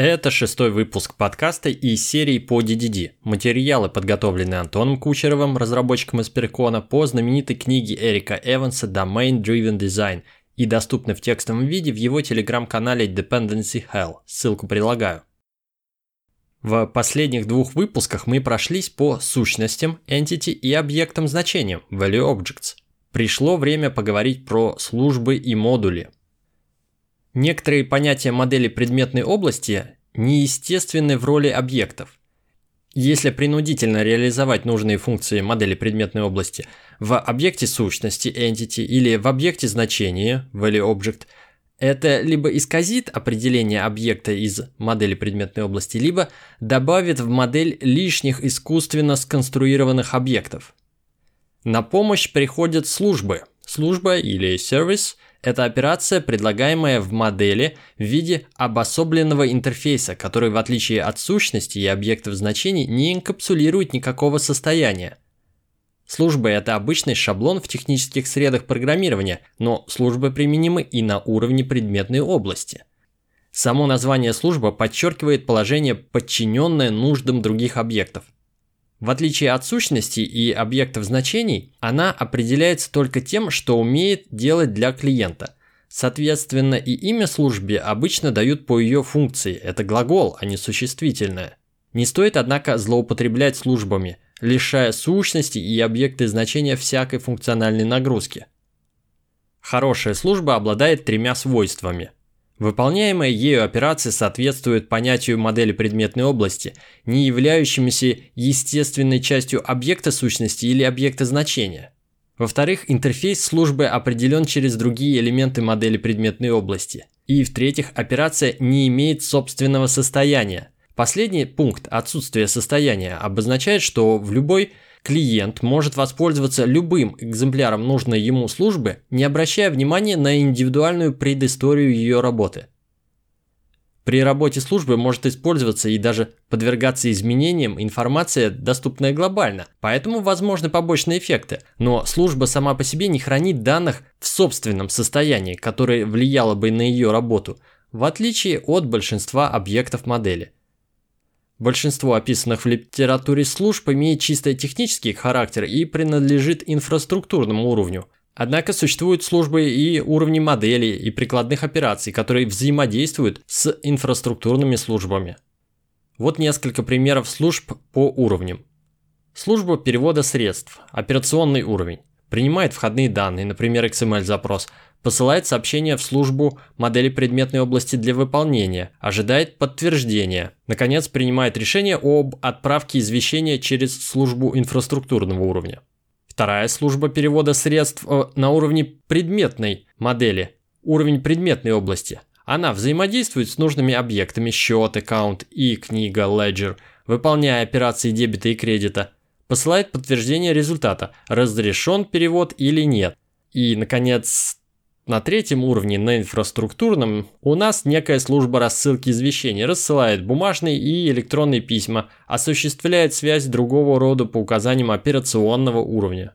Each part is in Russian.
Это шестой выпуск подкаста из серии по DDD. Материалы подготовлены Антоном Кучеровым, разработчиком из Перкона, по знаменитой книге Эрика Эванса Domain Driven Design и доступны в текстовом виде в его телеграм-канале Dependency Hell. Ссылку прилагаю. В последних двух выпусках мы прошлись по сущностям, entity и объектам значениям, value objects. Пришло время поговорить про службы и модули – Некоторые понятия модели предметной области неестественны в роли объектов. Если принудительно реализовать нужные функции модели предметной области в объекте сущности entity или в объекте значения value object, это либо исказит определение объекта из модели предметной области, либо добавит в модель лишних искусственно сконструированных объектов. На помощь приходят службы. Служба или сервис – это операция, предлагаемая в модели в виде обособленного интерфейса, который в отличие от сущности и объектов значений не инкапсулирует никакого состояния. Служба – это обычный шаблон в технических средах программирования, но службы применимы и на уровне предметной области. Само название служба подчеркивает положение, подчиненное нуждам других объектов – в отличие от сущности и объектов значений, она определяется только тем, что умеет делать для клиента. Соответственно, и имя службе обычно дают по ее функции, это глагол, а не существительное. Не стоит, однако, злоупотреблять службами, лишая сущности и объекты значения всякой функциональной нагрузки. Хорошая служба обладает тремя свойствами – Выполняемая ею операция соответствует понятию модели предметной области, не являющимися естественной частью объекта сущности или объекта значения. Во-вторых, интерфейс службы определен через другие элементы модели предметной области. И в-третьих, операция не имеет собственного состояния. Последний пункт отсутствия состояния обозначает, что в любой клиент может воспользоваться любым экземпляром нужной ему службы, не обращая внимания на индивидуальную предысторию ее работы. При работе службы может использоваться и даже подвергаться изменениям информация, доступная глобально, поэтому возможны побочные эффекты, но служба сама по себе не хранит данных в собственном состоянии, которое влияло бы на ее работу, в отличие от большинства объектов модели. Большинство описанных в литературе служб имеет чисто технический характер и принадлежит инфраструктурному уровню. Однако существуют службы и уровни моделей и прикладных операций, которые взаимодействуют с инфраструктурными службами. Вот несколько примеров служб по уровням. Служба перевода средств, операционный уровень. Принимает входные данные, например, XML-запрос, посылает сообщение в службу модели предметной области для выполнения, ожидает подтверждения, наконец принимает решение об отправке извещения через службу инфраструктурного уровня. Вторая служба перевода средств э, на уровне предметной модели, уровень предметной области. Она взаимодействует с нужными объектами счет, аккаунт и книга, ledger, выполняя операции дебета и кредита, посылает подтверждение результата, разрешен перевод или нет. И, наконец, на третьем уровне, на инфраструктурном, у нас некая служба рассылки извещений рассылает бумажные и электронные письма, осуществляет связь другого рода по указаниям операционного уровня.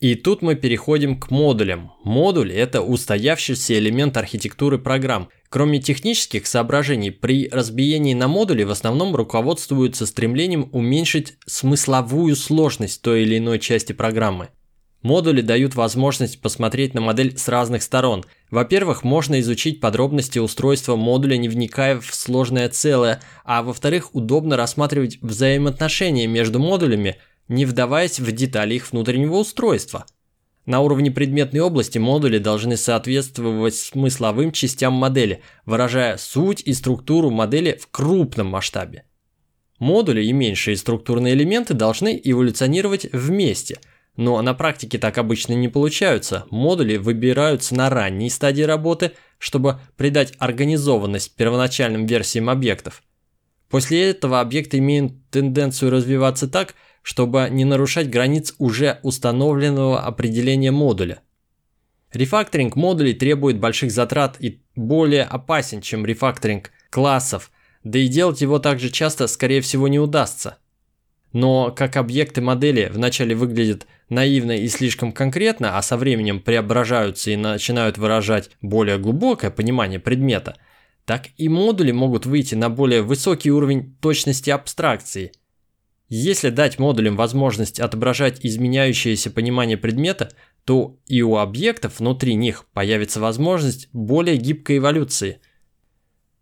И тут мы переходим к модулям. Модуль – это устоявшийся элемент архитектуры программ. Кроме технических соображений, при разбиении на модули в основном руководствуются стремлением уменьшить смысловую сложность той или иной части программы. Модули дают возможность посмотреть на модель с разных сторон. Во-первых, можно изучить подробности устройства модуля, не вникая в сложное целое, а во-вторых, удобно рассматривать взаимоотношения между модулями, не вдаваясь в детали их внутреннего устройства. На уровне предметной области модули должны соответствовать смысловым частям модели, выражая суть и структуру модели в крупном масштабе. Модули и меньшие структурные элементы должны эволюционировать вместе – но на практике так обычно не получаются. Модули выбираются на ранней стадии работы, чтобы придать организованность первоначальным версиям объектов. После этого объекты имеют тенденцию развиваться так, чтобы не нарушать границ уже установленного определения модуля. Рефакторинг модулей требует больших затрат и более опасен, чем рефакторинг классов, да и делать его также часто, скорее всего, не удастся. Но как объекты модели вначале выглядят наивно и слишком конкретно, а со временем преображаются и начинают выражать более глубокое понимание предмета, так и модули могут выйти на более высокий уровень точности абстракции. Если дать модулям возможность отображать изменяющееся понимание предмета, то и у объектов внутри них появится возможность более гибкой эволюции.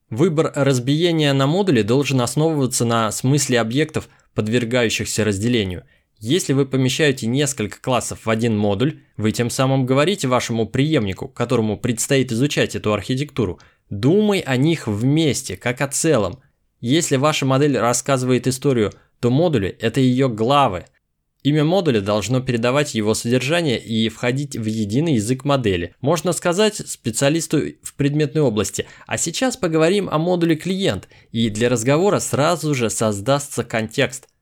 Выбор разбиения на модули должен основываться на смысле объектов, подвергающихся разделению – если вы помещаете несколько классов в один модуль, вы тем самым говорите вашему преемнику, которому предстоит изучать эту архитектуру, думай о них вместе, как о целом. Если ваша модель рассказывает историю, то модули – это ее главы. Имя модуля должно передавать его содержание и входить в единый язык модели. Можно сказать специалисту в предметной области. А сейчас поговорим о модуле клиент, и для разговора сразу же создастся контекст –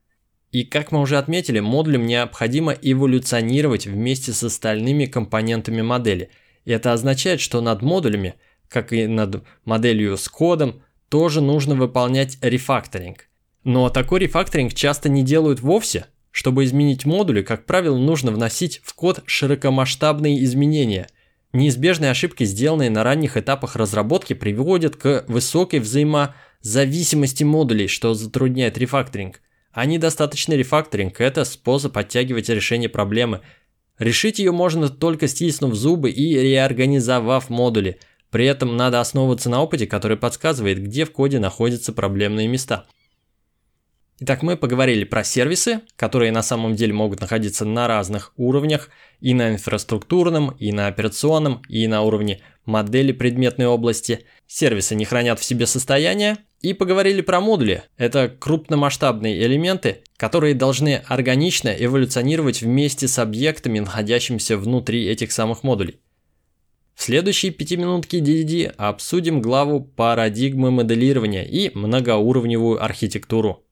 и как мы уже отметили, модулям необходимо эволюционировать вместе с остальными компонентами модели. И это означает, что над модулями, как и над моделью с кодом, тоже нужно выполнять рефакторинг. Но такой рефакторинг часто не делают вовсе. Чтобы изменить модули, как правило, нужно вносить в код широкомасштабные изменения. Неизбежные ошибки, сделанные на ранних этапах разработки, приводят к высокой взаимозависимости модулей, что затрудняет рефакторинг. А недостаточный рефакторинг – это способ оттягивать решение проблемы. Решить ее можно только стиснув зубы и реорганизовав модули. При этом надо основываться на опыте, который подсказывает, где в коде находятся проблемные места. Итак, мы поговорили про сервисы, которые на самом деле могут находиться на разных уровнях, и на инфраструктурном, и на операционном, и на уровне модели предметной области. Сервисы не хранят в себе состояние, и поговорили про модули. Это крупномасштабные элементы, которые должны органично эволюционировать вместе с объектами, находящимися внутри этих самых модулей. В следующей пятиминутке DDD обсудим главу парадигмы моделирования и многоуровневую архитектуру.